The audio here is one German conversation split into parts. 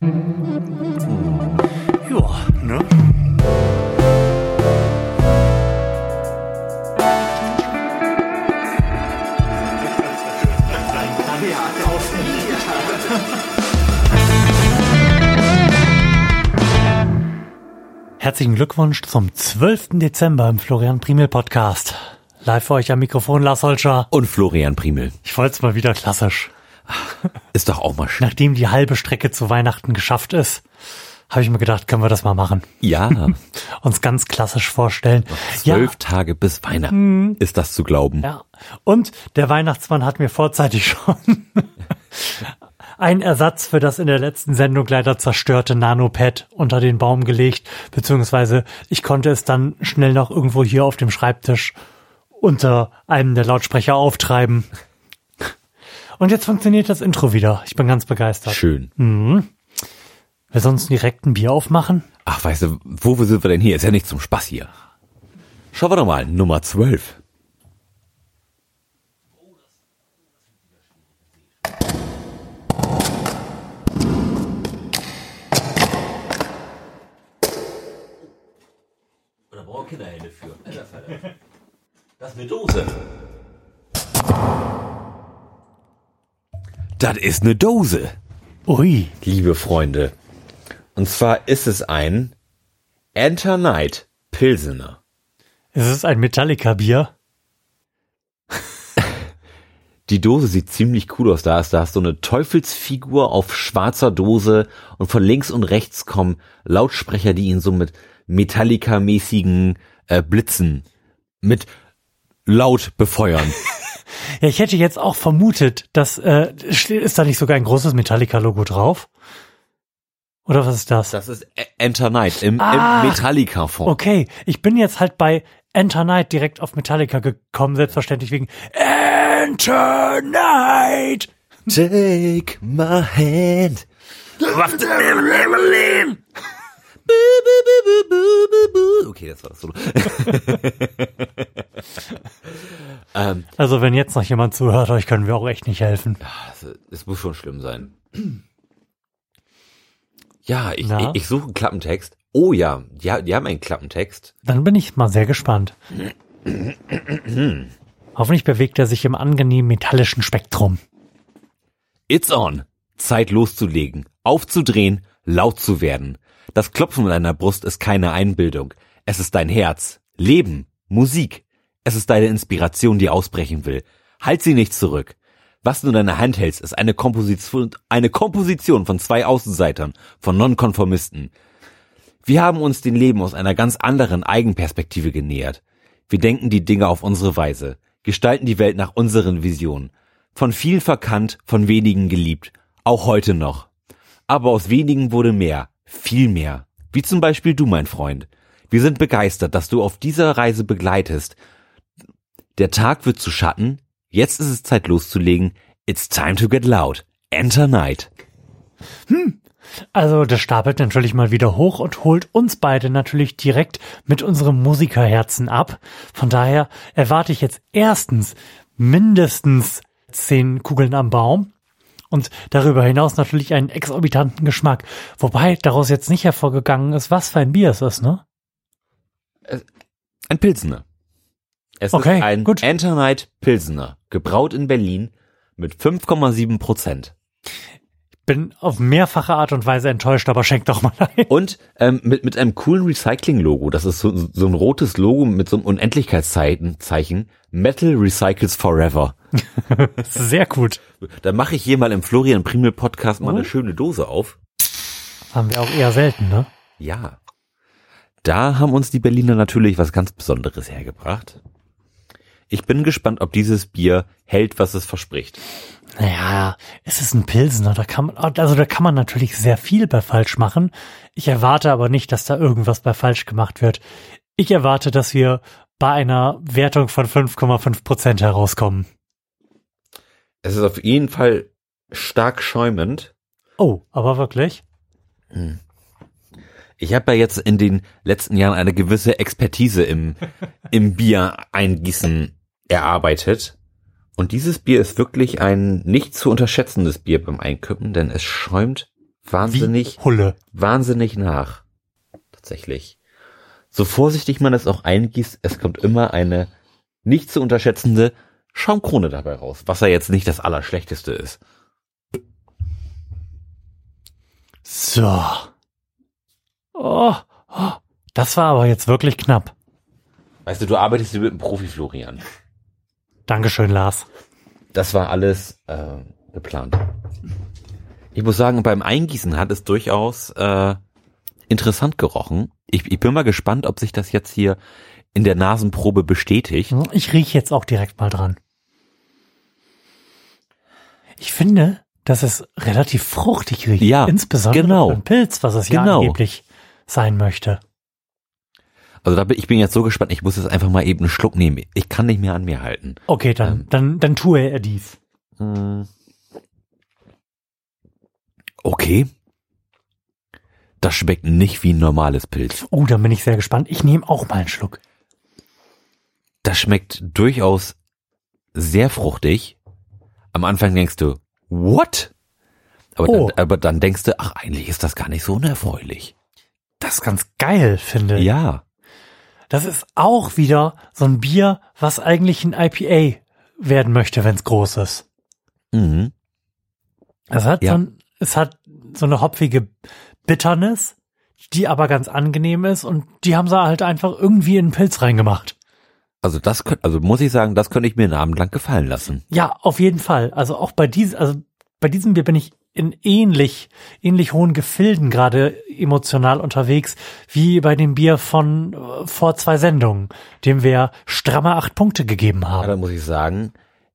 Ja, ne? Herzlichen Glückwunsch zum 12. Dezember im Florian Primel Podcast. Live für euch am Mikrofon Lars Holscher. Und Florian Primel. Ich wollte es mal wieder klassisch. Ist doch auch mal schön. Nachdem die halbe Strecke zu Weihnachten geschafft ist, habe ich mir gedacht, können wir das mal machen. Ja, Uns ganz klassisch vorstellen. zwölf Tage bis Weihnachten. Ist das zu glauben? Ja. Und der Weihnachtsmann hat mir vorzeitig schon einen Ersatz für das in der letzten Sendung leider zerstörte Nanopad unter den Baum gelegt, beziehungsweise ich konnte es dann schnell noch irgendwo hier auf dem Schreibtisch unter einem der Lautsprecher auftreiben. Und jetzt funktioniert das Intro wieder. Ich bin ganz begeistert. Schön. Wir sonst direkt ein Bier aufmachen? Ach, weißt du, wo sind wir denn hier? Ist ja nicht zum Spaß hier. Schauen wir doch mal, Nummer 12. Oder braucht Kinderhände für? Das ist eine Dose. Das ist eine Dose Ui. liebe Freunde. Und zwar ist es ein Enter Night Pilsener. Ist es ein Metallica-Bier? Die Dose sieht ziemlich cool aus. Da ist, da hast du eine Teufelsfigur auf schwarzer Dose und von links und rechts kommen Lautsprecher, die ihn so mit Metallica-mäßigen äh, Blitzen mit laut befeuern. Ja, ich hätte jetzt auch vermutet, dass äh, ist da nicht sogar ein großes Metallica-Logo drauf? Oder was ist das? Das ist E- Enter Night im, Ah. im Metallica-Font. Okay, ich bin jetzt halt bei Enter Night direkt auf Metallica gekommen, selbstverständlich wegen Enter Night. Take my hand. Okay, das war das Solo. ähm, Also wenn jetzt noch jemand zuhört, euch können wir auch echt nicht helfen. es muss schon schlimm sein. Ja, ich, ich, ich suche einen Klappentext. Oh ja, die, die haben einen Klappentext. Dann bin ich mal sehr gespannt. Hoffentlich bewegt er sich im angenehmen metallischen Spektrum. It's on. Zeit loszulegen, aufzudrehen, laut zu werden. Das Klopfen in deiner Brust ist keine Einbildung. Es ist dein Herz. Leben. Musik. Es ist deine Inspiration, die ausbrechen will. Halt sie nicht zurück. Was du in deiner Hand hältst, ist eine Komposition, eine Komposition von zwei Außenseitern, von Nonkonformisten. Wir haben uns dem Leben aus einer ganz anderen Eigenperspektive genähert. Wir denken die Dinge auf unsere Weise, gestalten die Welt nach unseren Visionen. Von vielen verkannt, von wenigen geliebt, auch heute noch. Aber aus wenigen wurde mehr, viel mehr. Wie zum Beispiel du, mein Freund. Wir sind begeistert, dass du auf dieser Reise begleitest. Der Tag wird zu Schatten, jetzt ist es Zeit loszulegen. It's time to get loud. Enter night. Also das stapelt natürlich mal wieder hoch und holt uns beide natürlich direkt mit unserem Musikerherzen ab. Von daher erwarte ich jetzt erstens mindestens zehn Kugeln am Baum und darüber hinaus natürlich einen exorbitanten Geschmack. Wobei daraus jetzt nicht hervorgegangen ist, was für ein Bier es ist, ne? Ein Pilsener. Es Okay, ist ein gut. Enter Night Pilsener, gebraut in Berlin mit 5,7 Prozent. Bin auf mehrfache Art und Weise enttäuscht, aber schenk doch mal ein. Und ähm, mit, mit einem coolen Recycling-Logo. Das ist so, so ein rotes Logo mit so einem Unendlichkeitszeichen. Zeichen. Metal Recycles Forever. Sehr gut. Da mache ich hier mal im Florian Primel Podcast mal Oh. eine schöne Dose auf. Das haben wir auch eher selten, ne? Ja. Da haben uns die Berliner natürlich was ganz Besonderes hergebracht. Ich bin gespannt, ob dieses Bier hält, was es verspricht. Naja, es ist ein Pilsener, da kann man, also da kann man natürlich sehr viel bei falsch machen. Ich erwarte aber nicht, dass da irgendwas bei falsch gemacht wird. Ich erwarte, dass wir bei einer Wertung von 5,5 Prozent herauskommen. Es ist auf jeden Fall stark schäumend. Oh, aber wirklich? Ich habe ja jetzt in den letzten Jahren eine gewisse Expertise im, im Bier eingießen erarbeitet. Und dieses Bier ist wirklich ein nicht zu unterschätzendes Bier beim Einkippen, denn es schäumt wahnsinnig, wahnsinnig nach. Tatsächlich. So vorsichtig man es auch eingießt, es kommt immer eine nicht zu unterschätzende Schaumkrone dabei raus, was ja jetzt nicht das Allerschlechteste ist. So. Oh, oh, das war aber jetzt wirklich knapp. Weißt du, du arbeitest hier mit einem Profi, Florian. Dankeschön, Lars. Das war alles äh, geplant. Ich muss sagen, beim Eingießen hat es durchaus äh, interessant gerochen. Ich, ich bin mal gespannt, ob sich das jetzt hier in der Nasenprobe bestätigt. Ich rieche jetzt auch direkt mal dran. Ich finde, dass es relativ fruchtig riecht. Ja, Insbesondere genau. einen Pilz, was es ja Genau. angeblich sein möchte. Also da bin, ich bin jetzt so gespannt, ich muss jetzt einfach mal eben einen Schluck nehmen. Ich kann nicht mehr an mir halten. Okay, dann, Ähm. dann, dann tue er dies. Hm. Okay. Das schmeckt nicht wie ein normales Pilz. Oh, dann bin ich sehr gespannt. Ich nehme auch mal einen Schluck. Das schmeckt durchaus sehr fruchtig. Am Anfang denkst du, what? Aber, Oh. dann, aber dann denkst du, ach, eigentlich ist das gar nicht so unerfreulich. Das ist ganz geil, finde ich. Ja. Das ist auch wieder so ein Bier, was eigentlich ein IPA werden möchte, wenn es groß ist. Mhm. Es hat, Ja. so ein, es hat so eine hopfige Bitterness, die aber ganz angenehm ist und die haben sie halt einfach irgendwie in einen Pilz reingemacht. Also das könnte, also muss ich sagen, das könnte ich mir einen Abend lang gefallen lassen. Ja, auf jeden Fall. Also auch bei diesem, also bei diesem Bier bin ich in ähnlich, ähnlich hohen Gefilden gerade emotional unterwegs, wie bei dem Bier von äh, vor zwei Sendungen, dem wir stramme acht Punkte gegeben haben. da muss ich sagen,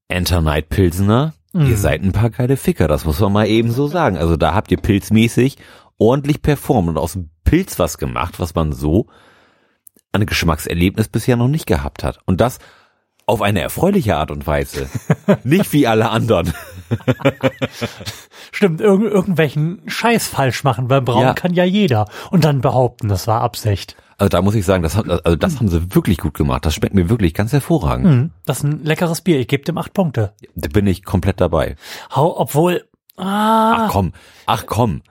Enter Night Pilsener, Mhm. ihr seid ein paar geile Ficker, das muss man mal eben so sagen. Also da habt ihr pilzmäßig ordentlich performt und aus dem Pilz was gemacht, was man so an Geschmackserlebnis bisher noch nicht gehabt hat. Und das auf eine erfreuliche Art und Weise. nicht wie alle anderen. Stimmt, irg irgendwelchen Scheiß falsch machen beim Brauen Ja. kann ja jeder. Und dann behaupten, das war Absicht. Also da muss ich sagen, das, also das haben sie wirklich gut gemacht. Das schmeckt mir wirklich ganz hervorragend. Hm, das ist ein leckeres Bier. Ich gebe dem acht Punkte. Da bin ich komplett dabei. Hau, obwohl, ah, Ach komm, ach komm.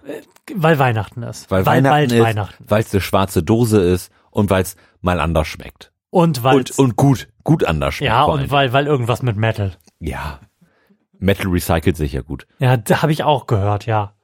weil Weihnachten ist. Weil, weil Weihnachten ist, Weihnachten. weil es eine schwarze Dose ist und weil es mal anders schmeckt. Und weil, Und, und gut, gut anders schmeckt. ja, und weil, weil irgendwas mit Metal. ja. Metal recycelt sich ja gut. Ja, da habe ich auch gehört, ja.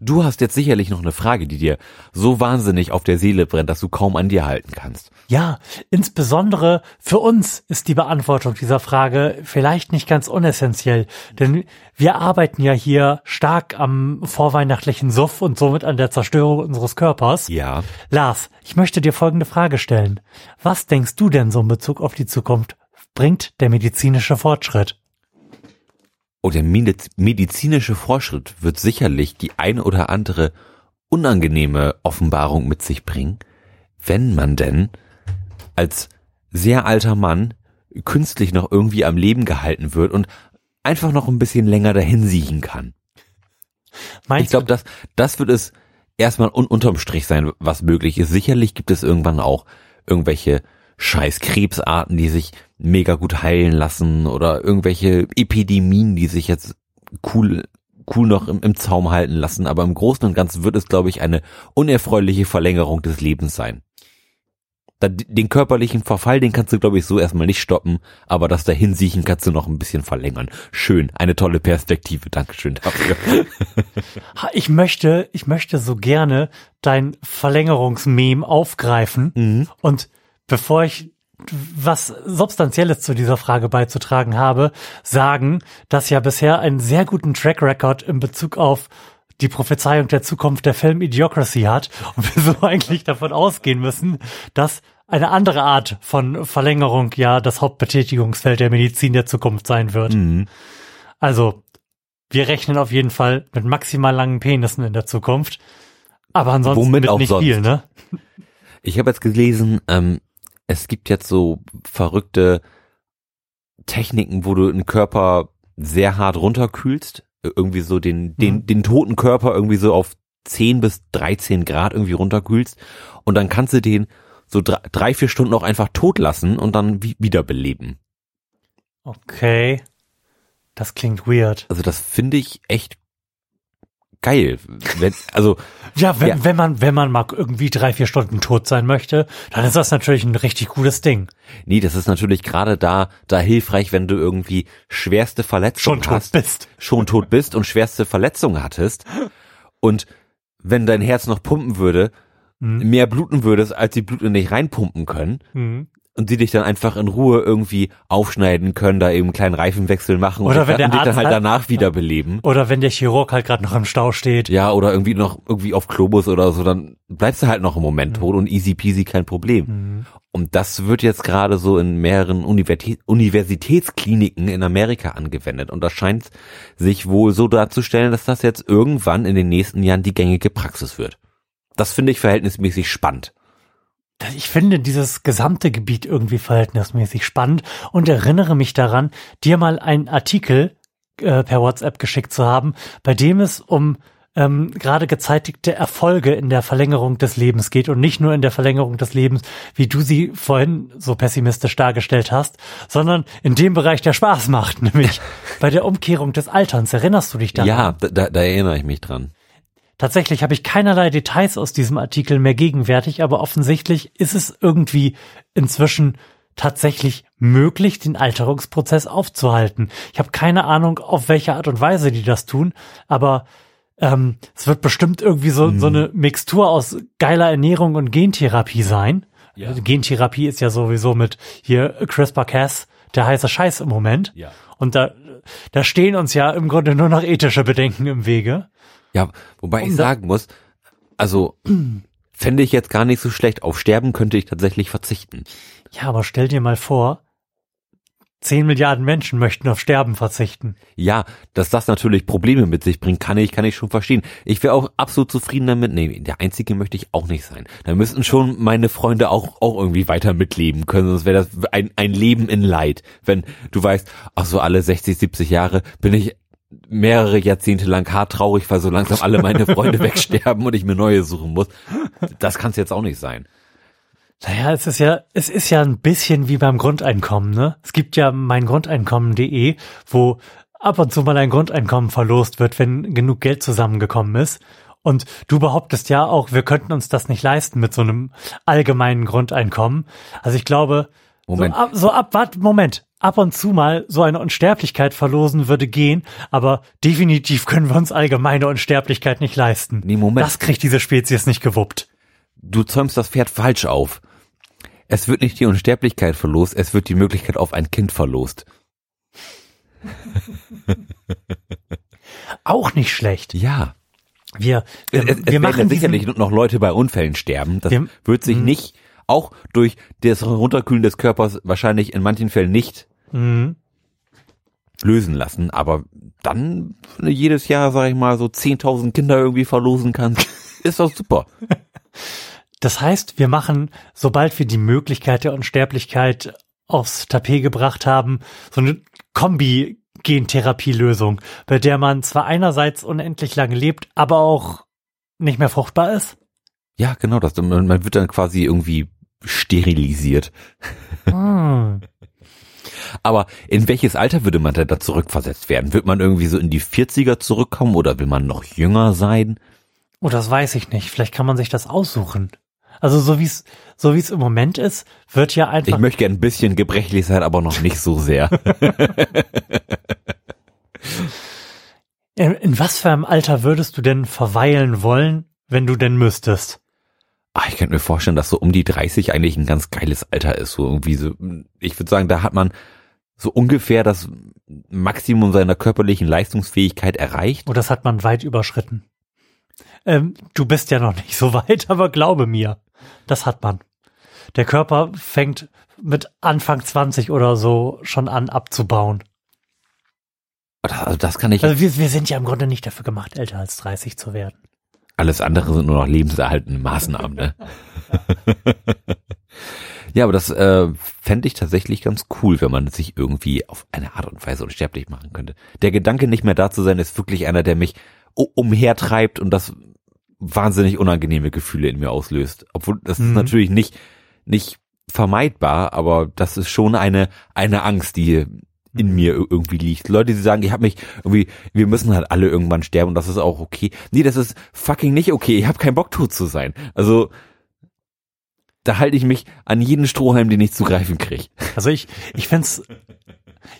Du hast jetzt sicherlich noch eine Frage, die dir so wahnsinnig auf der Seele brennt, dass du kaum an dir halten kannst. Ja, insbesondere für uns ist die Beantwortung dieser Frage vielleicht nicht ganz unessentiell, denn wir arbeiten ja hier stark am vorweihnachtlichen Suff und somit an der Zerstörung unseres Körpers. Ja. Lars, ich möchte dir folgende Frage stellen. Was denkst du denn so in Bezug auf die Zukunft? Bringt der medizinische Fortschritt? Und der Mediz- medizinische Fortschritt wird sicherlich die eine oder andere unangenehme Offenbarung mit sich bringen, wenn man denn als sehr alter Mann künstlich noch irgendwie am Leben gehalten wird und einfach noch ein bisschen länger dahin siechen kann. Meinst Ich glaube, das, das wird es erstmal un unterm Strich sein, was möglich ist. Sicherlich gibt es irgendwann auch irgendwelche scheiß Krebsarten, die sich mega gut heilen lassen oder irgendwelche Epidemien, die sich jetzt cool, cool noch im, im Zaum halten lassen. Aber im Großen und Ganzen wird es, glaube ich, eine unerfreuliche Verlängerung des Lebens sein. Den körperlichen Verfall, den kannst du, glaube ich, so erstmal nicht stoppen, aber das Dahinsiechen kannst du noch ein bisschen verlängern. Schön, eine tolle Perspektive. Dankeschön dafür. Ich möchte, ich möchte so gerne dein Verlängerungsmem aufgreifen Mhm. und bevor ich was Substanzielles zu dieser Frage beizutragen habe, sagen, dass ja bisher einen sehr guten Track Record in Bezug auf die Prophezeiung der Zukunft der Film Idiocracy hat und wir so eigentlich davon ausgehen müssen, dass eine andere Art von Verlängerung ja das Hauptbetätigungsfeld der Medizin der Zukunft sein wird. Mhm. Also, wir rechnen auf jeden Fall mit maximal langen Penissen in der Zukunft. Aber ansonsten Womit mit auch nicht sonst. viel, ne? Ich habe jetzt gelesen, ähm, es gibt jetzt so verrückte Techniken, wo du einen Körper sehr hart runterkühlst, irgendwie so den, den, Mhm. den toten Körper irgendwie so auf 10 bis 13 Grad irgendwie runterkühlst und dann kannst du den so drei, drei vier Stunden auch einfach tot lassen und dann wi- wiederbeleben. Okay. Das klingt weird. Also das finde ich echt geil. Wenn, also Ja, wenn, Ja. wenn man, wenn man mal irgendwie drei, vier Stunden tot sein möchte, dann ist das natürlich ein richtig cooles Ding. nee, das ist natürlich gerade da da hilfreich, wenn du irgendwie schwerste Verletzungen Schon tot hast, bist. schon tot bist und schwerste Verletzungen hattest und wenn dein Herz noch pumpen würde, Mhm. mehr bluten würdest, als die Blut in dich reinpumpen können Mhm. Und die dich dann einfach in Ruhe irgendwie aufschneiden können, da eben einen kleinen Reifenwechsel machen Oder und, wenn der dich dann halt danach wiederbeleben. Oder wenn der Chirurg halt gerade noch im Stau steht. Ja, oder irgendwie noch irgendwie auf Globus oder so, dann bleibst du halt noch einen Moment tot und easy peasy kein Problem. Mhm. Und das wird jetzt gerade so in mehreren Universitä Universitätskliniken in Amerika angewendet. Und das scheint sich wohl so darzustellen, dass das jetzt irgendwann in den nächsten Jahren die gängige Praxis wird. Das finde ich verhältnismäßig spannend. Ich finde dieses gesamte Gebiet irgendwie verhältnismäßig spannend und erinnere mich daran, dir mal einen Artikel äh, per WhatsApp geschickt zu haben, bei dem es um ähm, gerade gezeitigte Erfolge in der Verlängerung des Lebens geht und nicht nur in der Verlängerung des Lebens, wie du sie vorhin so pessimistisch dargestellt hast, sondern in dem Bereich, der Spaß macht, nämlich bei der Umkehrung des Alterns. Erinnerst du dich daran? Ja, da, da, da erinnere ich mich dran. Tatsächlich habe ich keinerlei Details aus diesem Artikel mehr gegenwärtig, aber offensichtlich ist es irgendwie inzwischen tatsächlich möglich, den Alterungsprozess aufzuhalten. Ich habe keine Ahnung, auf welche Art und Weise die das tun, aber ähm, es wird bestimmt irgendwie so, so eine Mixtur aus geiler Ernährung und Gentherapie sein. Ja. Gentherapie ist ja sowieso mit hier CRISPR-Cas der heiße Scheiß im Moment. Ja. Und da, da stehen uns ja im Grunde nur noch ethische Bedenken im Wege. Ja, wobei ich Um da- sagen muss, also fände ich jetzt gar nicht so schlecht. Auf Sterben könnte ich tatsächlich verzichten. Ja, aber stell dir mal vor, 10 Milliarden Menschen möchten auf Sterben verzichten. Ja, dass das natürlich Probleme mit sich bringt, kann ich, kann ich schon verstehen. Ich wäre auch absolut zufrieden damit. Nee, der Einzige möchte ich auch nicht sein. Da müssten schon meine Freunde auch, auch irgendwie weiter mitleben können, sonst wäre das ein, ein Leben in Leid. Wenn du weißt, ach so alle 60, 70 Jahre bin ich mehrere Jahrzehnte lang hart traurig, weil so langsam alle meine Freunde wegsterben und ich mir neue suchen muss. Das kann es jetzt auch nicht sein. Naja, es ist ja, es ist ja ein bisschen wie beim Grundeinkommen, ne? Es gibt ja mein Grundeinkommen.de, wo ab und zu mal ein Grundeinkommen verlost wird, wenn genug Geld zusammengekommen ist. Und du behauptest ja auch, wir könnten uns das nicht leisten mit so einem allgemeinen Grundeinkommen. Also ich glaube, Moment. So ab, so ab, warte, Moment. Ab und zu mal so eine Unsterblichkeit verlosen würde gehen, aber definitiv können wir uns allgemeine Unsterblichkeit nicht leisten. Nee, Moment. Das kriegt diese Spezies nicht gewuppt. Du zäumst das Pferd falsch auf. Es wird nicht die Unsterblichkeit verlost, es wird die Möglichkeit auf ein Kind verlost. Auch nicht schlecht. Ja. Wir, wir, es, es wir werden machen ja diesen, sicherlich noch Leute bei Unfällen sterben. Das Wir- wird sich nicht, auch durch das Runterkühlen des Körpers wahrscheinlich in manchen Fällen nicht Mhm. lösen lassen. Aber dann, jedes Jahr, sag ich mal, so 10.000 Kinder irgendwie verlosen kannst, ist das super. Das heißt, wir machen, sobald wir die Möglichkeit der Unsterblichkeit aufs Tapet gebracht haben, so eine Kombi-Gentherapie-Lösung, bei der man zwar einerseits unendlich lange lebt, aber auch nicht mehr fruchtbar ist. Ja, genau, das, man wird dann quasi irgendwie sterilisiert. Hm. Aber in welches Alter würde man denn da zurückversetzt werden? Wird man irgendwie so in die 40er zurückkommen oder will man noch jünger sein? Oh, das weiß ich nicht. Vielleicht kann man sich das aussuchen. Also so wie es so wie es im Moment ist, wird ja Ich einfach möchte gern ein bisschen gebrechlich sein, aber noch nicht so sehr. in, in was für einem Alter würdest du denn verweilen wollen, wenn du denn müsstest? Ah, ich könnte mir vorstellen, dass so um die 30 eigentlich ein ganz geiles Alter ist. So irgendwie so, ich würde sagen, da hat man so ungefähr das Maximum seiner körperlichen Leistungsfähigkeit erreicht. Oh, das hat man weit überschritten. Ähm, du bist ja noch nicht so weit, aber glaube mir, das hat man. Der Körper fängt mit Anfang 20 oder so schon an abzubauen. Also das kann ich. Also wir, wir sind ja im Grunde nicht dafür gemacht, älter als 30 zu werden. Alles andere sind nur noch lebenserhaltende Maßnahmen, ne? ja, aber das äh, fände ich tatsächlich ganz cool, wenn man sich irgendwie auf eine Art und Weise unsterblich machen könnte. Der Gedanke, nicht mehr da zu sein, ist wirklich einer, der mich umhertreibt und das wahnsinnig unangenehme Gefühle in mir auslöst. Obwohl, das ist Mhm. natürlich nicht, nicht vermeidbar, aber das ist schon eine, eine Angst, die in mir irgendwie liegt. Leute, die sagen, ich habe mich irgendwie, wir müssen halt alle irgendwann sterben und das ist auch okay. Nee, das ist fucking nicht okay. Ich habe keinen Bock tot zu sein. Also da halte ich mich an jeden Strohhalm, den ich zu greifen kriege. Also ich, ich find's,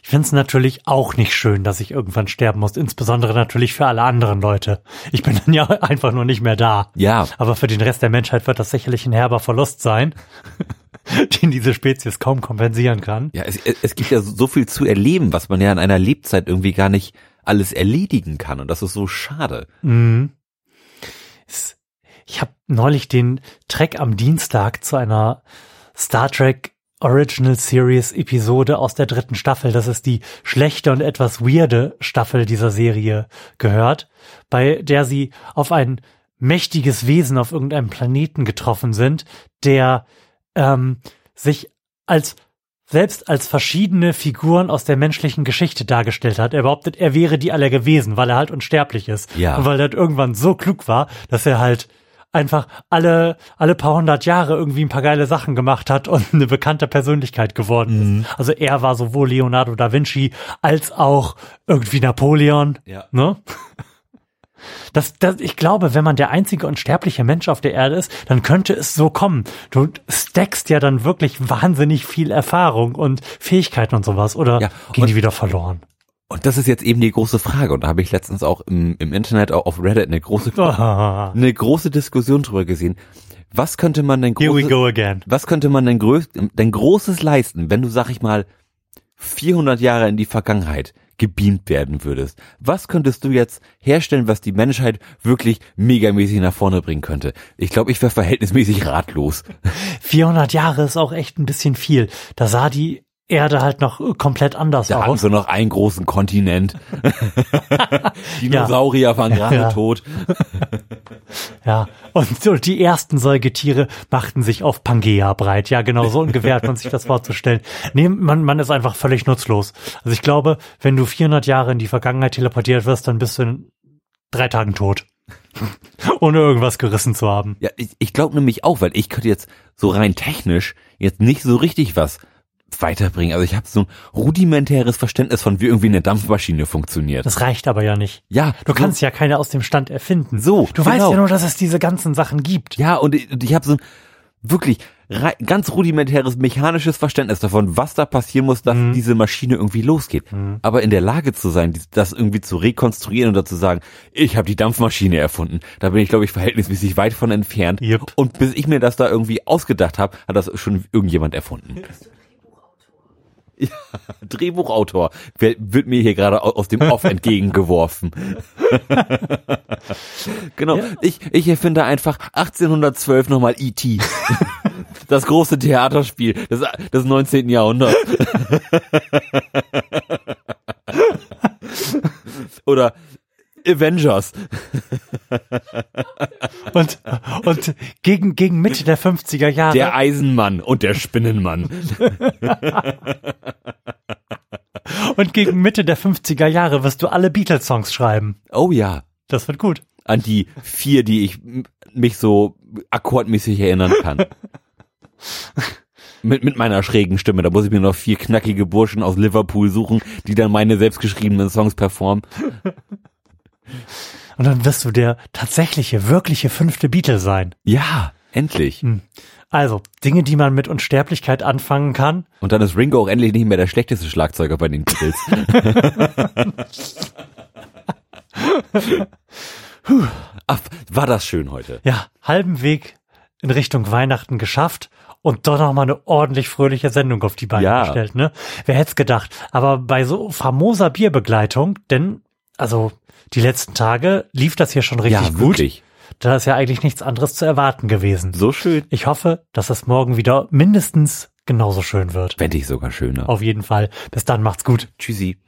ich find's natürlich auch nicht schön, dass ich irgendwann sterben muss. Insbesondere natürlich für alle anderen Leute. Ich bin dann ja einfach nur nicht mehr da. Ja. Aber für den Rest der Menschheit wird das sicherlich ein herber Verlust sein, den diese Spezies kaum kompensieren kann. Ja, es, es gibt ja so viel zu erleben, was man ja in einer Lebzeit irgendwie gar nicht alles erledigen kann. Und das ist so schade. Mhm. Ich habe neulich den Trek am Dienstag zu einer Star Trek Original Series Episode aus der dritten Staffel. Das ist die schlechte und etwas weirde Staffel dieser Serie gehört, bei der sie auf ein mächtiges Wesen auf irgendeinem Planeten getroffen sind, der ähm, sich als selbst als verschiedene Figuren aus der menschlichen Geschichte dargestellt hat. Er behauptet, er wäre die aller gewesen, weil er halt unsterblich ist. Ja. Und weil er halt irgendwann so klug war, dass er halt einfach alle, alle paar hundert Jahre irgendwie ein paar geile Sachen gemacht hat und eine bekannte Persönlichkeit geworden ist. Also er war sowohl Leonardo da Vinci als auch irgendwie Napoleon. Ja. Ne? Das, das, ich glaube, wenn man der einzige unsterbliche Mensch auf der Erde ist, dann könnte es so kommen. Du stackst ja dann wirklich wahnsinnig viel Erfahrung und Fähigkeiten und sowas. Oder Ja, gehen die wieder verloren? Und das ist jetzt eben die große Frage. Und da habe ich letztens auch im, im Internet, auch auf Reddit, eine große, eine große Diskussion drüber gesehen. Was könnte man denn großes, was könnte man denn, größ, denn Großes leisten, wenn du, sag ich mal, 400 Jahre in die Vergangenheit gebeamt werden würdest? Was könntest du jetzt herstellen, was die Menschheit wirklich megamäßig nach vorne bringen könnte? Ich glaube, ich wäre verhältnismäßig ratlos. 400 Jahre ist auch echt ein bisschen viel. Da sah die Erde halt noch äh, komplett anders Da hatten aus. sie noch einen großen Kontinent. Dinosaurier waren gerade Ja. tot. Ja, und so die ersten Säugetiere machten sich auf Pangea breit. Ja, genau so ungefähr hat man sich das vorzustellen. Nee, man, man ist einfach völlig nutzlos. Also ich glaube, wenn du 400 Jahre in die Vergangenheit teleportiert wirst, dann bist du in drei Tagen tot. Ohne irgendwas gerissen zu haben. Ja, ich, ich glaube nämlich auch, weil ich könnte jetzt so rein technisch jetzt nicht so richtig was weiterbringen. Also ich habe so ein rudimentäres Verständnis von, wie irgendwie eine Dampfmaschine funktioniert. Das reicht aber ja nicht. ja, Du kannst ja keine aus dem Stand erfinden. So, Du genau. weißt ja nur, dass es diese ganzen Sachen gibt. Ja, und ich, ich habe so ein wirklich ganz rudimentäres mechanisches Verständnis davon, was da passieren muss, dass Mhm. diese Maschine irgendwie losgeht. Aber in der Lage zu sein, dies- das irgendwie zu rekonstruieren oder zu sagen, ich habe die Dampfmaschine erfunden, da bin ich, glaube ich, verhältnismäßig weit von entfernt. Yep. Und bis ich mir das da irgendwie ausgedacht habe, hat das schon irgendjemand erfunden. Ja, Drehbuchautor wird mir hier gerade au- aus dem Off entgegengeworfen. genau, ich, ich erfinde einfach 1812 nochmal E.T. Das große Theaterspiel des, des 19. Jahrhunderts. Oder Avengers. Und, und gegen, gegen Mitte der 50er Jahre. Der Eisenmann und der Spinnenmann. Und gegen Mitte der 50er Jahre wirst du alle Beatles-Songs schreiben. Oh ja. Das wird gut. An die vier, die ich mich so akkordmäßig erinnern kann. Mit, mit meiner schrägen Stimme. Da muss ich mir noch vier knackige Burschen aus Liverpool suchen, die dann meine selbstgeschriebenen Songs performen. Und dann wirst du der tatsächliche, wirkliche fünfte Beatle sein. Ja, endlich. Also, Dinge, die man mit Unsterblichkeit anfangen kann. Und dann ist Ringo auch endlich nicht mehr der schlechteste Schlagzeuger bei den Beatles. Ach, war das schön heute. Ja, halben Weg in Richtung Weihnachten geschafft und doch noch mal eine ordentlich fröhliche Sendung auf die Beine Ja. gestellt, ne? Wer hätte es gedacht? Aber bei so famoser Bierbegleitung, denn, also, die letzten Tage lief das hier schon richtig ja, gut. wirklich. Da ist ja eigentlich nichts anderes zu erwarten gewesen. So schön. Ich hoffe, dass es morgen wieder mindestens genauso schön wird. Fände ich sogar schöner. Auf jeden Fall. Bis dann, macht's gut. Tschüssi.